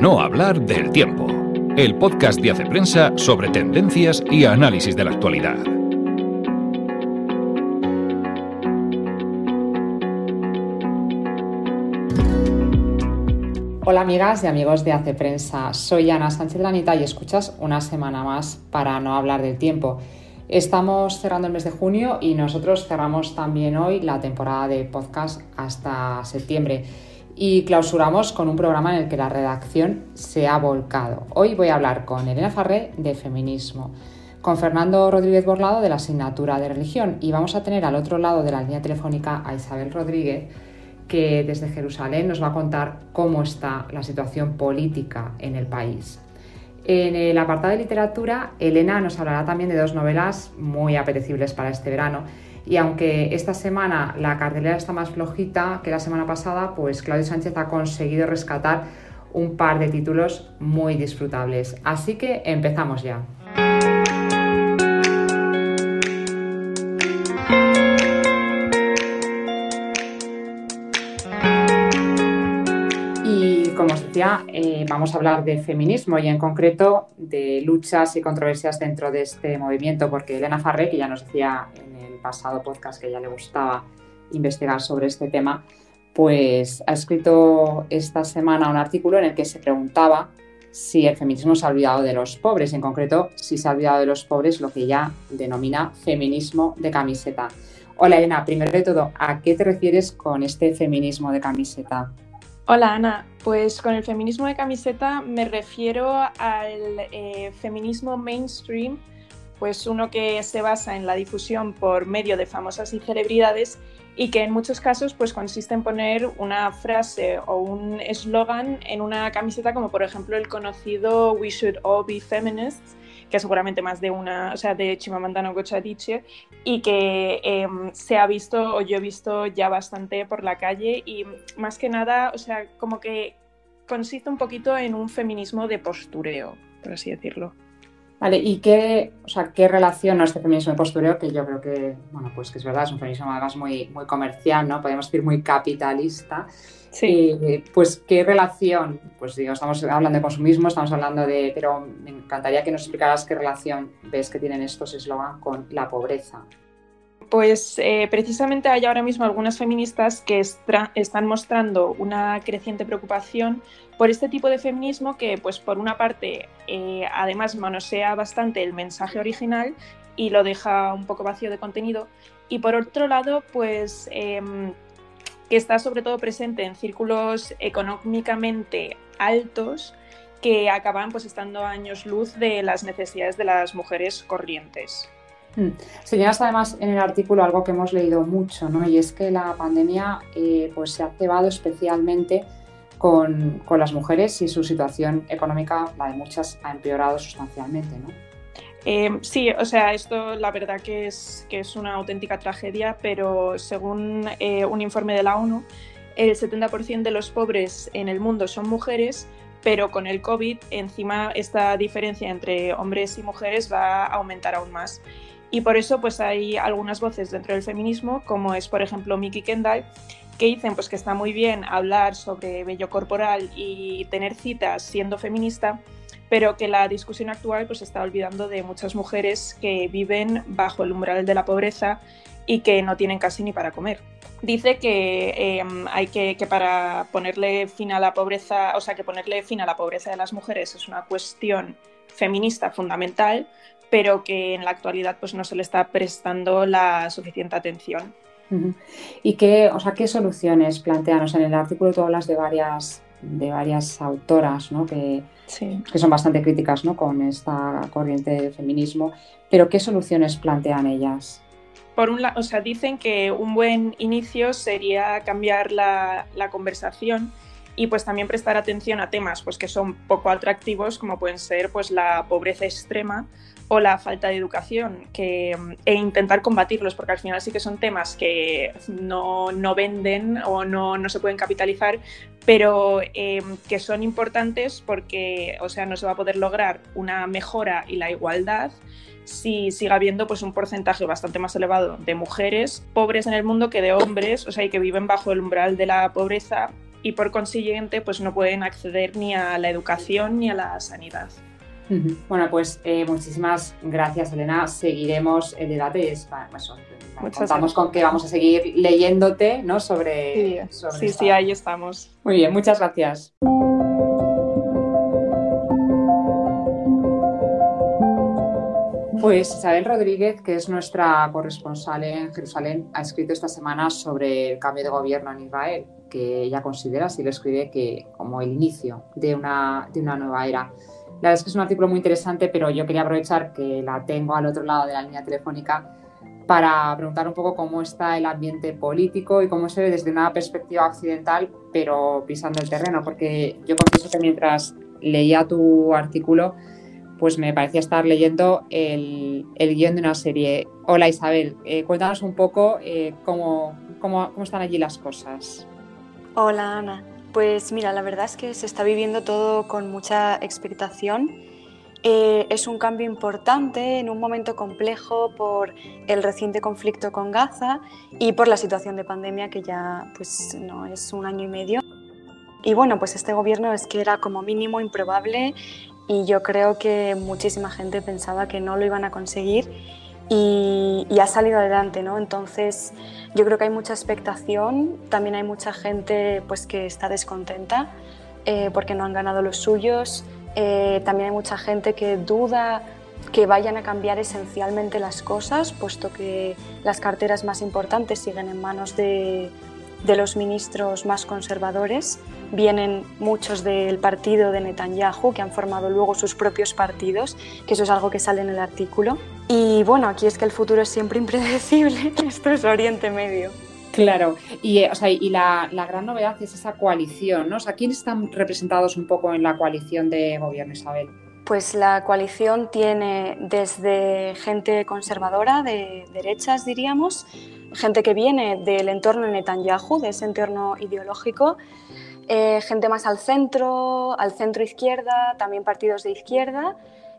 no hablar del tiempo, el podcast de Hace Prensa sobre tendencias y análisis de la actualidad. Hola amigas y amigos de Hace Prensa, soy Ana Sánchez Lanita y escuchas una semana más para no hablar del tiempo. Estamos cerrando el mes de junio y nosotros cerramos también hoy la temporada de podcast hasta septiembre y clausuramos con un programa en el que la redacción se ha volcado. Hoy voy a hablar con Elena Farré de feminismo, con Fernando Rodríguez Borlado de la asignatura de religión y vamos a tener al otro lado de la línea telefónica a Isabel Rodríguez que desde Jerusalén nos va a contar cómo está la situación política en el país. En el apartado de literatura, Elena nos hablará también de dos novelas muy apetecibles para este verano y aunque esta semana la cartelera está más flojita que la semana pasada, pues Claudio Sánchez ha conseguido rescatar un par de títulos muy disfrutables. Así que empezamos ya. Y como os decía, eh, vamos a hablar de feminismo y en concreto de luchas y controversias dentro de este movimiento, porque Elena Farré, que ya nos decía en pasado podcast que ya le gustaba investigar sobre este tema, pues ha escrito esta semana un artículo en el que se preguntaba si el feminismo se ha olvidado de los pobres, en concreto si se ha olvidado de los pobres lo que ella denomina feminismo de camiseta. Hola Elena, primero de todo, ¿a qué te refieres con este feminismo de camiseta? Hola Ana, pues con el feminismo de camiseta me refiero al eh, feminismo mainstream pues uno que se basa en la difusión por medio de famosas y celebridades y que en muchos casos pues consiste en poner una frase o un eslogan en una camiseta como por ejemplo el conocido We should all be feminists que seguramente más de una, o sea, de Chimamanda Ngozi Adichie y que em, se ha visto o yo he visto ya bastante por la calle y más que nada, o sea, como que consiste un poquito en un feminismo de postureo, por así decirlo. Vale, ¿y qué, o sea, qué relación este feminismo de postureo? Que yo creo que, bueno, pues que es verdad, es un feminismo además muy, muy comercial, ¿no? Podríamos decir muy capitalista. Sí. pues, ¿qué relación? Pues digo, estamos hablando de consumismo, estamos hablando de. Pero me encantaría que nos explicaras qué relación ves que tienen estos eslogan con la pobreza. Pues eh, precisamente hay ahora mismo algunas feministas que están mostrando una creciente preocupación por este tipo de feminismo que, pues por una parte, eh, además manosea bastante el mensaje original y lo deja un poco vacío de contenido, y por otro lado, pues em, que está sobre todo presente en círculos económicamente altos que acaban pues estando a años luz de las necesidades de las mujeres corrientes. Señalas además en el artículo algo que hemos leído mucho, ¿no? Y es que la pandemia eh, pues se ha cebado especialmente con, las mujeres y su situación económica, la de muchas, ha empeorado sustancialmente, ¿no? Eh, sí, o sea, esto la verdad que es, que es una auténtica tragedia, pero según eh, un informe de la ONU, el 70% de los pobres en el mundo son mujeres, pero con el COVID encima esta diferencia entre hombres y mujeres va a aumentar aún más. Y por eso pues hay algunas voces dentro del feminismo, como es por ejemplo Miki Kendall, que dicen pues que está muy bien hablar sobre vello corporal y tener citas siendo feminista, pero que la discusión actual pues está olvidando de muchas mujeres que viven bajo el umbral de la pobreza y que no tienen casi ni para comer. Dice que em, hay que, que para ponerle fin a la pobreza, o sea, que ponerle fin a la pobreza de las mujeres es una cuestión feminista fundamental, pero que en la actualidad pues no se le está prestando la suficiente atención. ¿Y qué, o sea, qué soluciones plantean? en el artículo tú hablas de varias, de varias autoras ¿no? que, que son bastante críticas ¿no? con esta corriente de feminismo, pero ¿qué soluciones plantean ellas? Por un lado, o sea, dicen que un buen inicio sería cambiar la, la conversación y pues también prestar atención a temas pues que son poco atractivos como pueden ser pues la pobreza extrema o la falta de educación que, e intentar combatirlos, porque al final sí que son temas que no, no venden o no, no, se pueden capitalizar, pero eh, que son importantes porque o sea, no se va a poder lograr una mejora y la igualdad si sigue habiendo pues, un porcentaje bastante más elevado de mujeres pobres en el mundo que de hombres, o sea, y que viven bajo el umbral de la pobreza y por consiguiente pues no pueden acceder ni a la educación ni a la sanidad. Bueno, pues eh, muchísimas gracias, Elena. Seguiremos el debate y es, pues, contamos con que vamos a seguir leyéndote ¿no? sobre. Sí, sí, sí, ahí estamos. Muy bien, muchas gracias. Pues Isabel Rodríguez, que es nuestra corresponsal en Jerusalén, ha escrito esta semana sobre el cambio de gobierno en Israel, que ella considera, así lo escribe, que como el inicio de una, de una nueva era. La verdad es que es un artículo muy interesante, pero yo quería aprovechar que la tengo al otro lado de la línea telefónica para preguntar un poco cómo está el ambiente político y cómo se ve desde una perspectiva occidental, pero pisando el terreno, porque yo confieso que mientras leía tu artículo, pues me parecía estar leyendo el, guion de una serie. Hola Isabel, eh, cuéntanos un poco eh, cómo, cómo, cómo están allí las cosas. Hola Ana. Pues mira, la verdad es que se está viviendo todo con mucha expectación. Eh, es un cambio importante en un momento complejo por el reciente conflicto con Gaza y por la situación de pandemia que ya pues no es un año y medio. Y bueno, pues este gobierno es que era como mínimo improbable y yo creo que muchísima gente pensaba que no lo iban a conseguir y, ha salido adelante, ¿no? Entonces yo creo que hay mucha expectación, también hay mucha gente pues, que está descontenta eh, porque no han ganado los suyos, eh, también hay mucha gente que duda que vayan a cambiar esencialmente las cosas, puesto que las carteras más importantes siguen en manos de, de los ministros más conservadores. Vienen muchos del partido de Netanyahu, que han formado luego sus propios partidos, que eso es algo que sale en el artículo. Y bueno, aquí es que el futuro es siempre impredecible, esto es Oriente Medio. Claro, y, eh, o sea, y la, la, gran novedad es esa coalición, ¿no? O sea, ¿quiénes están representados un poco en la coalición de gobierno, Isabel? Pues la coalición tiene desde gente conservadora, de derechas diríamos, gente que viene del entorno Netanyahu, de ese entorno ideológico, eh, gente más al centro, al centro izquierda, también partidos de izquierda,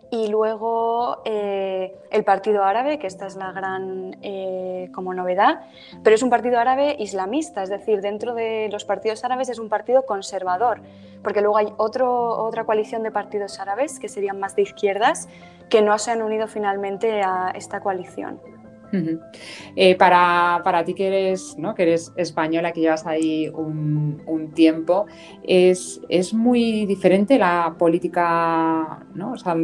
y luego eh, el Partido Árabe, que esta es la gran eh, como novedad, pero es un partido árabe islamista, es decir, dentro de los partidos árabes es un partido conservador, porque luego hay otro, otra coalición de partidos árabes que serían más de izquierdas que no se han unido finalmente a esta coalición. Eh, para, para, ti que eres, ¿no? que eres española, que llevas ahí un, un tiempo, es, es, muy diferente la política, ¿no? O sea,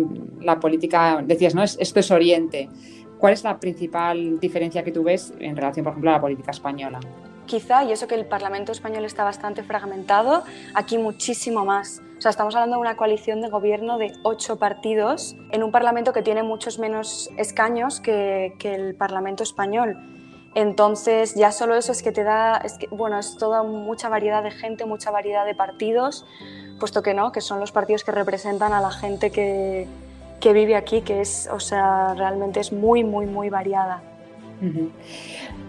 la política, decías, ¿no? esto es Oriente. ¿Cuál es la principal diferencia que tú ves en relación, por ejemplo, a la política española? quizá, y eso que el Parlamento español está bastante fragmentado, aquí muchísimo más. Sea, estamos hablando de una coalición de gobierno de ocho partidos en un Parlamento que tiene muchos menos escaños que, que el Parlamento español. Entonces, ya solo eso es que te da, es que, bueno, es toda mucha variedad de gente, mucha variedad de partidos, puesto que no, que son los partidos que representan a la gente que, que vive aquí, que es, o sea, realmente es muy, muy, muy variada.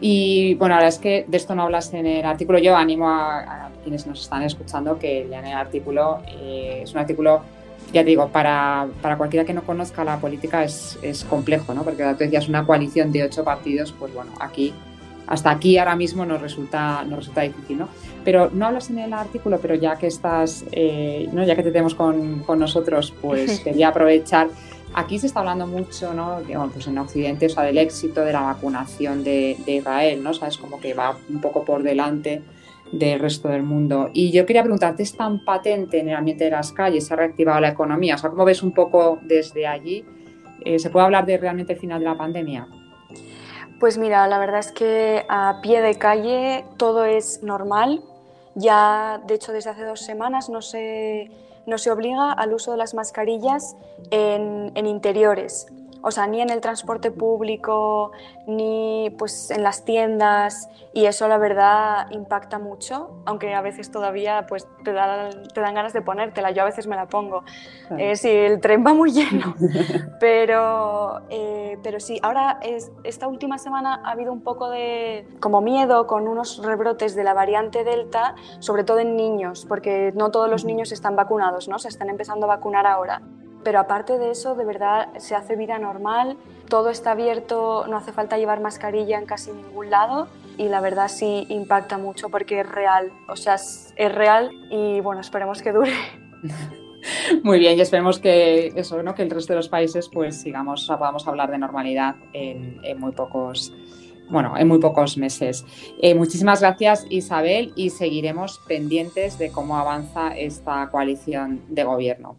Y bueno, la verdad es que de esto no hablas en el artículo. Yo animo a, quienes nos están escuchando que lean el artículo. Eh, es un artículo, ya te digo, para, para, cualquiera que no conozca la política es, es complejo, ¿no? Porque tú decías una coalición de ocho partidos, pues bueno, aquí, hasta aquí ahora mismo nos resulta, nos resulta difícil, ¿no? Pero no hablas en el artículo, pero ya que estás, eh, ¿no? ya que te tenemos con, con nosotros, pues quería aprovechar Aquí se está hablando mucho, ¿no? pues en Occidente, o sea, del éxito de la vacunación de, Israel, ¿no? Sabes, como que va un poco por delante del resto del mundo. Y yo quería preguntarte, ¿es tan patente en el ambiente de las calles? ¿Se ha reactivado la economía? O ¿cómo ves un poco desde allí? Eh, ¿Se puede hablar de realmente el final de la pandemia? Pues mira, la verdad es que a pie de calle todo es normal. Ya, de hecho, desde hace dos semanas no se no se obliga al uso de las mascarillas en, en interiores o sea, ni en el transporte público, ni pues en las tiendas, y eso la verdad impacta mucho, aunque a veces todavía pues te, te dan ganas de ponértela, yo a veces me la pongo, eh, si el tren va muy lleno, pero, eh, pero sí, ahora es, esta última semana ha habido un poco de como miedo con unos rebrotes de la variante Delta, sobre todo en niños, porque no todos los niños están vacunados, ¿no? Se están empezando a vacunar ahora. Pero aparte de eso, de verdad se hace vida normal, todo está abierto, no hace falta llevar mascarilla en casi ningún lado y la verdad sí impacta mucho porque es real, o sea, es, real y bueno, esperemos que dure. Muy bien, y esperemos que eso, ¿no? que el resto de los países pues sigamos, podamos hablar de normalidad en, muy pocos bueno, en muy pocos meses. Eh, muchísimas gracias Isabel y seguiremos pendientes de cómo avanza esta coalición de gobierno.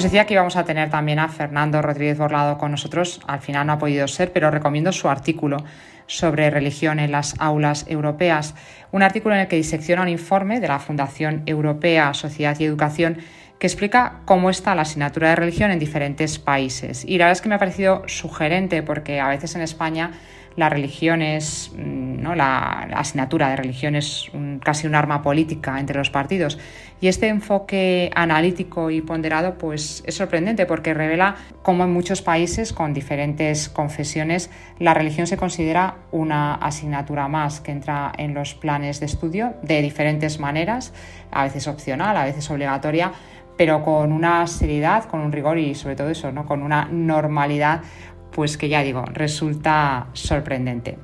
Os decía que íbamos a tener también a Fernando Rodríguez Borlado con nosotros. Al final no ha podido ser, pero recomiendo su artículo sobre religión en las aulas europeas. Un artículo en el que disecciona un informe de la Fundación Europea Sociedad y Educación que explica cómo está la asignatura de religión en diferentes países. Y la verdad es que me ha parecido sugerente porque a veces en España la religión es, mm, ¿no? la, asignatura de religión es casi un arma política entre los partidos. Y este enfoque analítico y ponderado pues, es sorprendente porque revela cómo en muchos países con diferentes confesiones la religión se considera una asignatura más que entra en los planes de estudio de diferentes maneras, a veces opcional, a veces obligatoria, pero con una seriedad, con un rigor y sobre todo eso, ¿no? con una normalidad pues que ya digo, resulta sorprendente.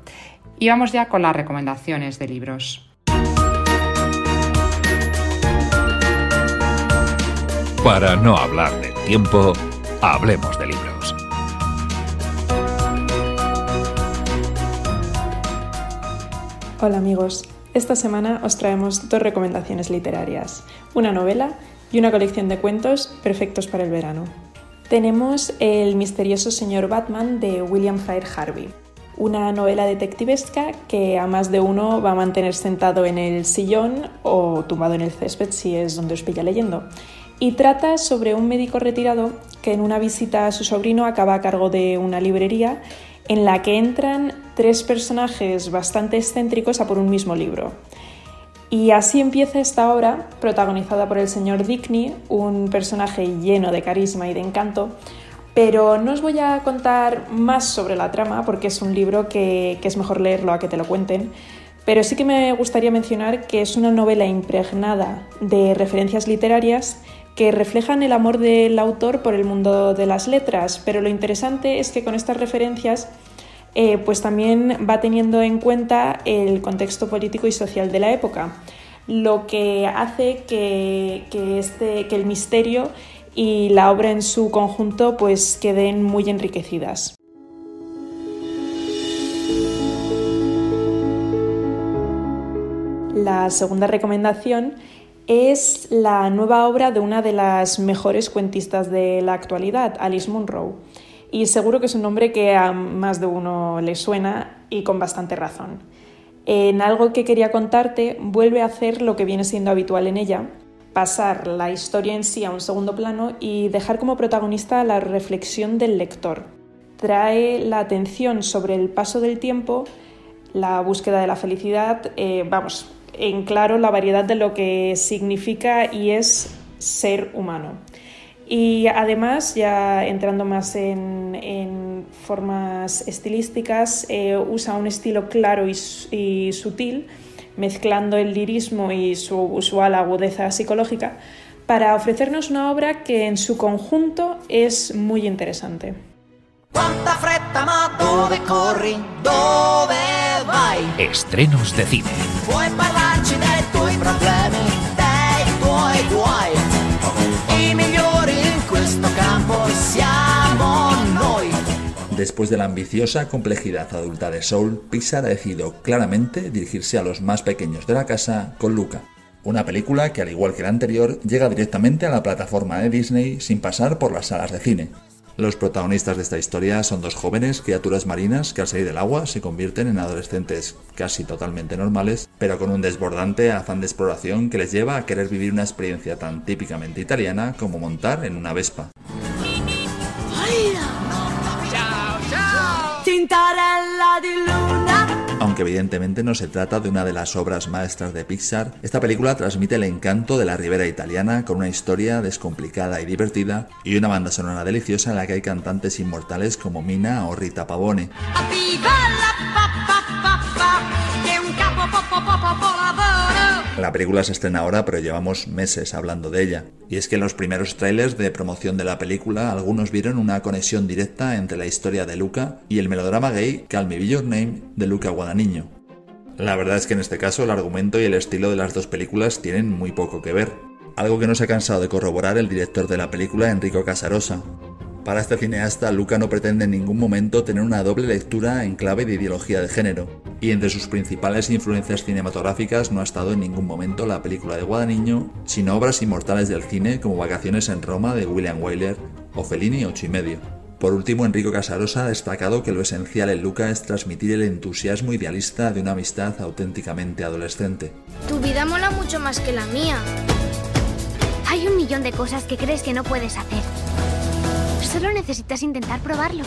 Y vamos ya con las recomendaciones de libros. Para no hablar de tiempo, hablemos de libros. Hola amigos, esta semana os traemos dos recomendaciones literarias, una novela y una colección de cuentos perfectos para el verano tenemos El misterioso señor Batman de William Fire Harvey, una novela detectivesca que a más de uno va a mantener sentado en el sillón o tumbado en el césped si es donde os pilla leyendo. Y trata sobre un médico retirado que en una visita a su sobrino acaba a cargo de una librería en la que entran tres personajes bastante excéntricos a por un mismo libro. Y así empieza esta obra, protagonizada por el señor Dickney, un personaje lleno de carisma y de encanto, pero no os voy a contar más sobre la trama porque es un libro que, es mejor leerlo a que te lo cuenten, pero sí que me gustaría mencionar que es una novela impregnada de referencias literarias que reflejan el amor del autor por el mundo de las letras, pero lo interesante es que con estas referencias eh, pues también va teniendo en cuenta el contexto político y social de la época, lo que hace que, este, que el misterio y la obra en su conjunto pues queden muy enriquecidas. La segunda recomendación es la nueva obra de una de las mejores cuentistas de la actualidad, Alice Munro y seguro que es un nombre que a más de uno le suena y con bastante razón. En algo que quería contarte, vuelve a hacer lo que viene siendo habitual en ella, pasar la historia en sí a un segundo plano y dejar como protagonista la reflexión del lector. Trae la atención sobre el paso del tiempo, la búsqueda de la felicidad, eh, vamos, en claro la variedad de lo que significa y es ser humano. Y además, ya entrando más en, formas estilísticas, eh, usa un estilo claro y, sutil, mezclando el lirismo y su usual agudeza psicológica, para ofrecernos una obra que en su conjunto es muy interesante. Estrenos de cine. Después de la ambiciosa complejidad adulta de Soul, Pixar ha decidido claramente dirigirse a los más pequeños de la casa con Luca, una película que al igual que la anterior llega directamente a la plataforma de Disney sin pasar por las salas de cine. Los protagonistas de esta historia son dos jóvenes criaturas marinas que al salir del agua se convierten en adolescentes casi totalmente normales, pero con un desbordante afán de exploración que les lleva a querer vivir una experiencia tan típicamente italiana como montar en una Vespa. Aunque evidentemente no se trata de una de las obras maestras de Pixar, esta película transmite el encanto de la ribera italiana con una historia descomplicada y divertida y una banda sonora deliciosa en la que hay cantantes inmortales como Mina o Rita Pavone. Película se estrena ahora, pero llevamos meses hablando de ella. Y es que en los primeros trailers de promoción de la película, algunos vieron una conexión directa entre la historia de Luca y el melodrama gay Call Me Be Your Name de Luca Guadagnino. La verdad es que en este caso el argumento y el estilo de las dos películas tienen muy poco que ver, algo que no se ha cansado de corroborar el director de la película, Enrico Casarosa. Para este cineasta, Luca no pretende en ningún momento tener una doble lectura en clave de ideología de género, y entre sus principales influencias cinematográficas no ha estado en ningún momento la película de Guadagnino, sino obras inmortales del cine como Vacaciones en Roma de William Wyler o Fellini 8 y medio. Por último, Enrico Casarosa ha destacado que lo esencial en Luca es transmitir el entusiasmo idealista de una amistad auténticamente adolescente. Tu vida mola mucho más que la mía. Hay un millón de cosas que crees que no puedes hacer. Solo necesitas intentar probarlo.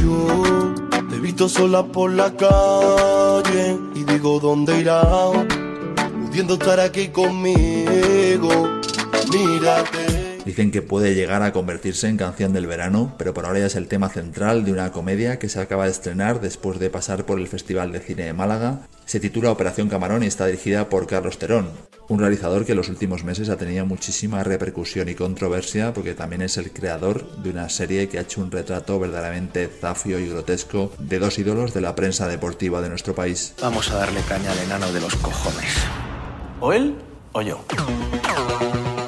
Yo te he visto sola por la calle y digo dónde irá, pudiendo estar aquí conmigo. Mírate. Dicen que puede llegar a convertirse en canción del verano, pero por ahora ya es el tema central de una comedia que se acaba de estrenar después de pasar por el Festival de Cine de Málaga. Se titula Operación Camarón y está dirigida por Carlos Terón, un realizador que en los últimos meses ha tenido muchísima repercusión y controversia porque también es el creador de una serie que ha hecho un retrato verdaderamente zafio y grotesco de dos ídolos de la prensa deportiva de nuestro país. Vamos a darle caña al enano de los cojones. O él o yo.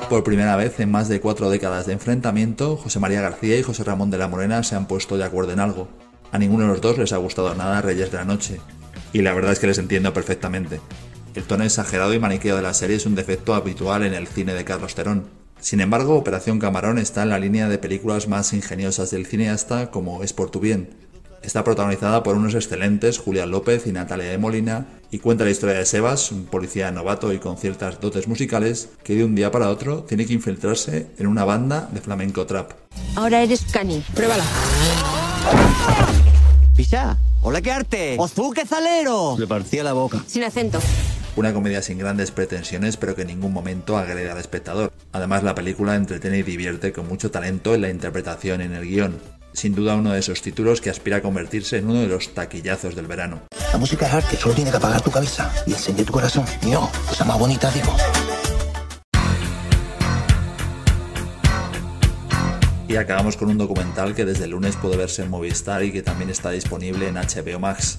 Por primera vez en más de cuatro décadas de enfrentamiento, José María García y José Ramón de la Morena se han puesto de acuerdo en algo. A ninguno de los dos les ha gustado nada Reyes de la Noche. Y la verdad es que les entiendo perfectamente. El tono exagerado y maniqueo de la serie es un defecto habitual en el cine de Carlos Terón. Sin embargo, Operación Camarón está en la línea de películas más ingeniosas del cineasta como Es por tu bien, Está protagonizada por unos excelentes Julián López y Natalia de Molina y cuenta la historia de Sebas, un policía novato y con ciertas dotes musicales que de un día para otro tiene que infiltrarse en una banda de flamenco trap. Ahora eres Cani, pruébala. Pisa, hola qué arte. Qué zalero. Le partía la boca. Sin acento. Una comedia sin grandes pretensiones, pero que en ningún momento agrede al espectador. Además, la película entretiene y divierte con mucho talento en la interpretación y en el guion sin duda uno de esos títulos que aspira a convertirse en uno de los taquillazos del verano. La música es arte, solo tiene que apagar tu cabeza y encender tu corazón. Mío, cosa más bonita, digo. Y acabamos con un documental que desde el lunes puede verse en Movistar y que también está disponible en HBO Max.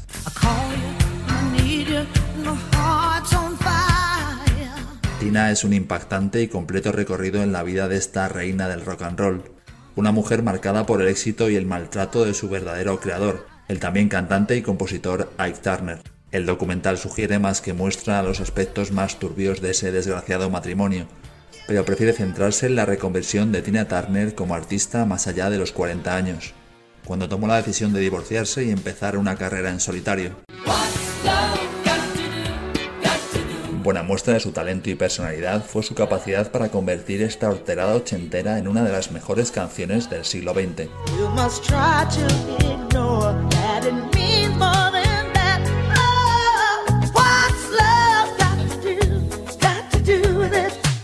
Tina es un impactante y completo recorrido en la vida de esta reina del rock and roll una mujer marcada por el éxito y el maltrato de su verdadero creador, el también cantante y compositor Ike Turner. El documental sugiere más que muestra los aspectos más turbios de ese desgraciado matrimonio, pero prefiere centrarse en la reconversión de Tina Turner como artista más allá de los 40 años, cuando tomó la decisión de divorciarse y empezar una carrera en solitario. Buena muestra de su talento y personalidad fue su capacidad para convertir esta horterada ochentera en una de las mejores canciones del siglo XX.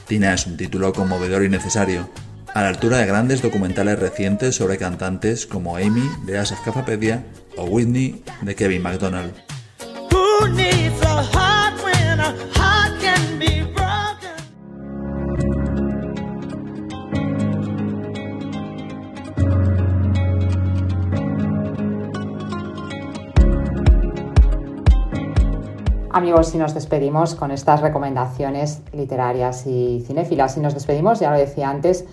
Tina es un título conmovedor y necesario, a la altura de grandes documentales recientes sobre cantantes como Amy de Asaf Cafapedia o Whitney de Kevin MacDonald. Amigos, si nos despedimos con estas recomendaciones literarias y cinéfilas, si nos despedimos, ya lo decía antes,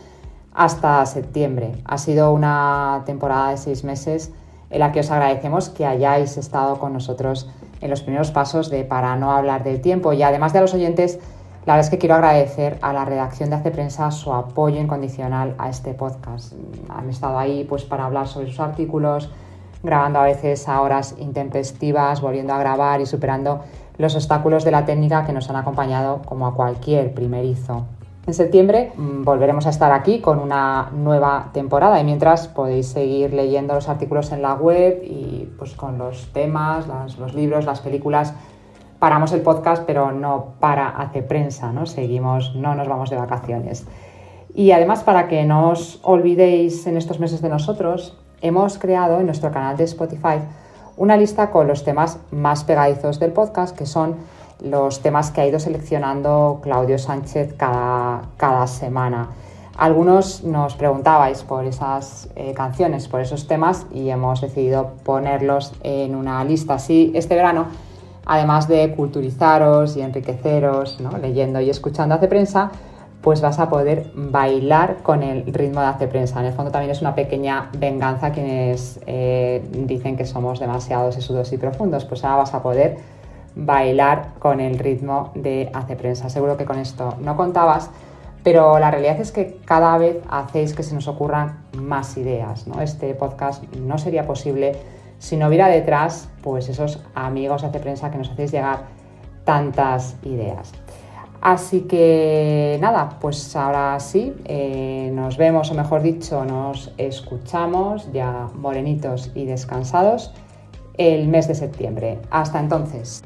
hasta septiembre. Ha sido una temporada de seis meses en la que os agradecemos que hayáis estado con nosotros en los primeros pasos de Para no hablar del tiempo. Y además de a los oyentes, la verdad es que quiero agradecer a la redacción de Hace Prensa su apoyo incondicional a este podcast. Han estado ahí pues, para hablar sobre sus artículos, grabando a veces a horas intempestivas, volviendo a grabar y superando los obstáculos de la técnica que nos han acompañado como a cualquier primerizo. En septiembre mm, volveremos a estar aquí con una nueva temporada y mientras podéis seguir leyendo los artículos en la web y pues con los temas, los libros, las películas. Paramos el podcast, pero no para hacer prensa, ¿no? Seguimos, no nos vamos de vacaciones. Y además, para que no os olvidéis en estos meses de nosotros, hemos creado en nuestro canal de Spotify una lista con los temas más pegadizos del podcast, que son los temas que ha ido seleccionando Claudio Sánchez cada, cada semana. Algunos nos preguntabais por esas eh, canciones, por esos temas y hemos decidido ponerlos en una lista así este verano. Además de culturizaros y enriqueceros, leyendo y escuchando Hace Prensa, pues vas a poder bailar con el ritmo de Hace Prensa. En el fondo también es una pequeña venganza a quienes eh, dicen que somos demasiado sesudos y profundos. Pues ahora vas a poder bailar con el ritmo de Hace Prensa. Seguro que con esto no contabas, pero la realidad es que cada vez hacéis que se nos ocurran más ideas. Este podcast no sería posible si no hubiera detrás pues esos amigos de Hace Prensa que nos hacéis llegar tantas ideas. Así que nada, pues ahora sí, eh, nos vemos, o mejor dicho, nos escuchamos ya morenitos y descansados el mes de septiembre. Hasta entonces.